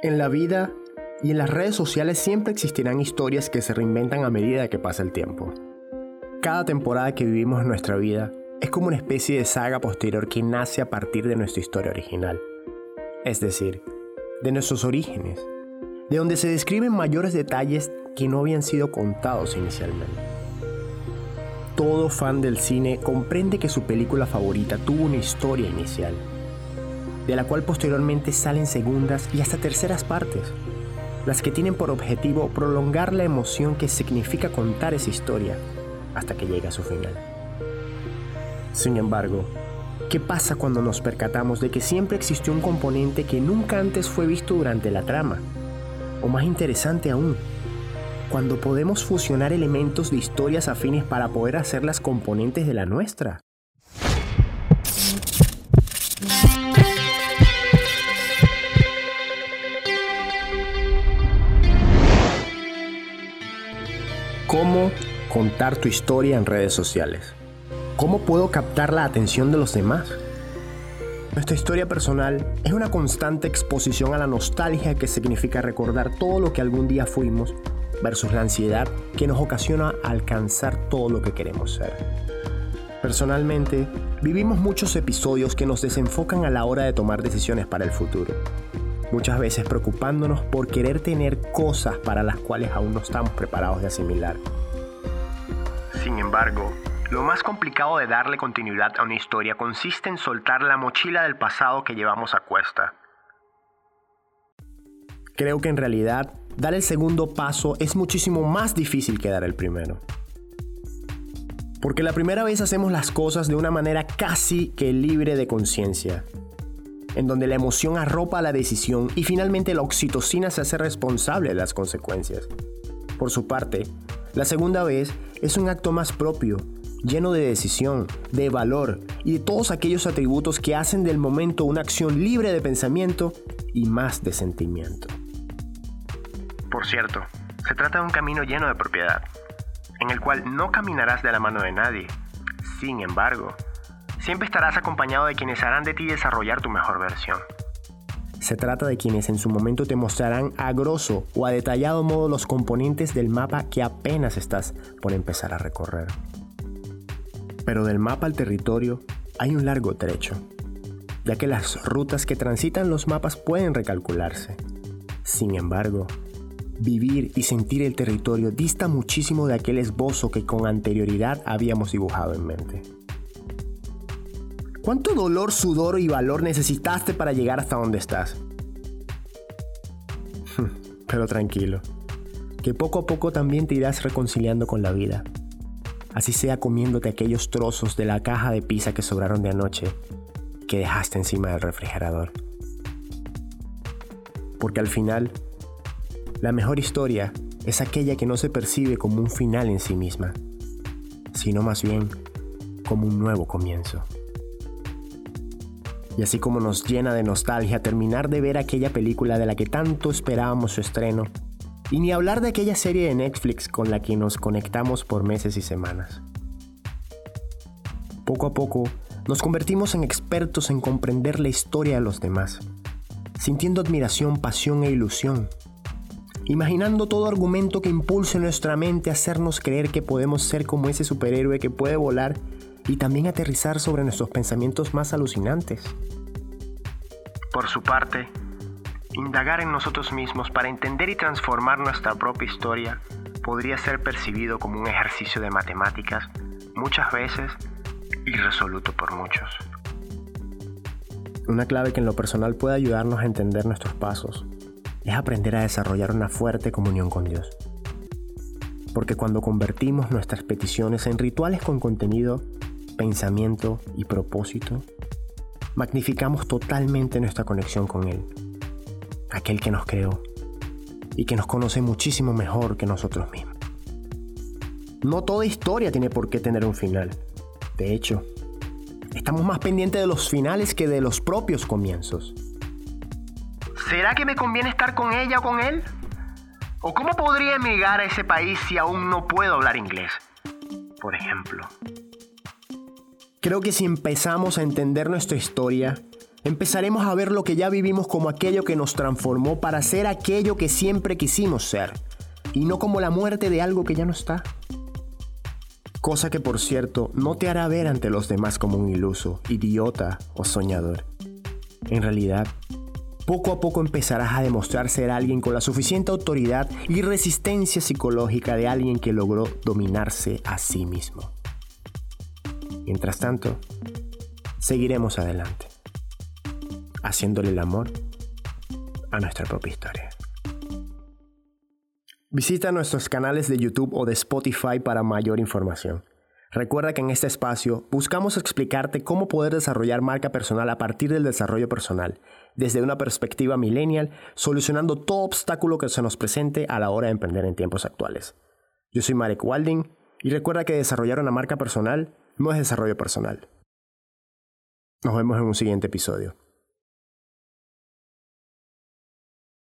En la vida y en las redes sociales siempre existirán historias que se reinventan a medida que pasa el tiempo. Cada temporada que vivimos en nuestra vida es como una especie de saga posterior que nace a partir de nuestra historia original, es decir, de nuestros orígenes, de donde se describen mayores detalles que no habían sido contados inicialmente. Todo fan del cine comprende que su película favorita tuvo una historia inicial, de la cual posteriormente salen segundas y hasta terceras partes, las que tienen por objetivo prolongar la emoción que significa contar esa historia hasta que llegue a su final. Sin embargo, ¿qué pasa cuando nos percatamos de que siempre existió un componente que nunca antes fue visto durante la trama? O más interesante aún, cuando podemos fusionar elementos de historias afines para poder hacerlas componentes de la nuestra. Contar tu historia en redes sociales? ¿Cómo puedo captar la atención de los demás? Nuestra historia personal es una constante exposición a la nostalgia que significa recordar todo lo que algún día fuimos versus la ansiedad que nos ocasiona alcanzar todo lo que queremos ser. Personalmente, vivimos muchos episodios que nos desenfocan a la hora de tomar decisiones para el futuro muchas veces preocupándonos por querer tener cosas para las cuales aún no estamos preparados de asimilar. Sin embargo, lo más complicado de darle continuidad a una historia consiste en soltar la mochila del pasado que llevamos a cuesta. Creo que en realidad dar el segundo paso es muchísimo más difícil que dar el primero. Porque la primera vez hacemos las cosas de una manera casi que libre de conciencia, en donde la emoción arropa la decisión y finalmente la oxitocina se hace responsable de las consecuencias. Por su parte, la segunda vez es un acto más propio, lleno de decisión, de valor y de todos aquellos atributos que hacen del momento una acción libre de pensamiento y más de sentimiento. Por cierto, se trata de un camino lleno de propiedad, en el cual no caminarás de la mano de nadie. Sin embargo, Siempre estarás acompañado de quienes harán de ti desarrollar tu mejor versión. Se trata de quienes en su momento te mostrarán a grosso o a detallado modo los componentes del mapa que apenas estás por empezar a recorrer. Pero del mapa al territorio hay un largo trecho, ya que las rutas que transitan los mapas pueden recalcularse. Sin embargo, vivir y sentir el territorio dista muchísimo de aquel esbozo que con anterioridad habíamos dibujado en mente. ¿Cuánto dolor, sudor y valor necesitaste para llegar hasta donde estás? Pero tranquilo, que poco a poco también te irás reconciliando con la vida. Así sea comiéndote aquellos trozos de la caja de pizza que sobraron de anoche que dejaste encima del refrigerador. Porque al final, la mejor historia es aquella que no se percibe como un final en sí misma, sino más bien como un nuevo comienzo. Y así como nos llena de nostalgia terminar de ver aquella película de la que tanto esperábamos su estreno, y ni hablar de aquella serie de Netflix con la que nos conectamos por meses y semanas. Poco a poco, nos convertimos en expertos en comprender la historia de los demás, sintiendo admiración, pasión e ilusión, imaginando todo argumento que impulse nuestra mente a hacernos creer que podemos ser como ese superhéroe que puede volar y también aterrizar sobre nuestros pensamientos más alucinantes. Por su parte, indagar en nosotros mismos para entender y transformar nuestra propia historia podría ser percibido como un ejercicio de matemáticas, muchas veces irresoluto por muchos. Una clave que en lo personal puede ayudarnos a entender nuestros pasos es aprender a desarrollar una fuerte comunión con Dios. Porque cuando convertimos nuestras peticiones en rituales con contenido, pensamiento y propósito, magnificamos totalmente nuestra conexión con Él, aquel que nos creó y que nos conoce muchísimo mejor que nosotros mismos. No toda historia tiene por qué tener un final. De hecho, estamos más pendientes de los finales que de los propios comienzos. ¿Será que me conviene estar con ella o con él? ¿O cómo podría emigrar a ese país si aún no puedo hablar inglés? Por ejemplo. Creo que si empezamos a entender nuestra historia, empezaremos a ver lo que ya vivimos como aquello que nos transformó para ser aquello que siempre quisimos ser, y no como la muerte de algo que ya no está. Cosa que por cierto no te hará ver ante los demás como un iluso, idiota o soñador. En realidad, poco a poco empezarás a demostrar ser alguien con la suficiente autoridad y resistencia psicológica de alguien que logró dominarse a sí mismo. Mientras tanto, seguiremos adelante, haciéndole el amor a nuestra propia historia. Visita nuestros canales de YouTube o de Spotify para mayor información. Recuerda que en este espacio buscamos explicarte cómo poder desarrollar marca personal a partir del desarrollo personal, desde una perspectiva millennial, solucionando todo obstáculo que se nos presente a la hora de emprender en tiempos actuales. Yo soy Marek Walding y recuerda que desarrollar una marca personal no es desarrollo personal. Nos vemos en un siguiente episodio.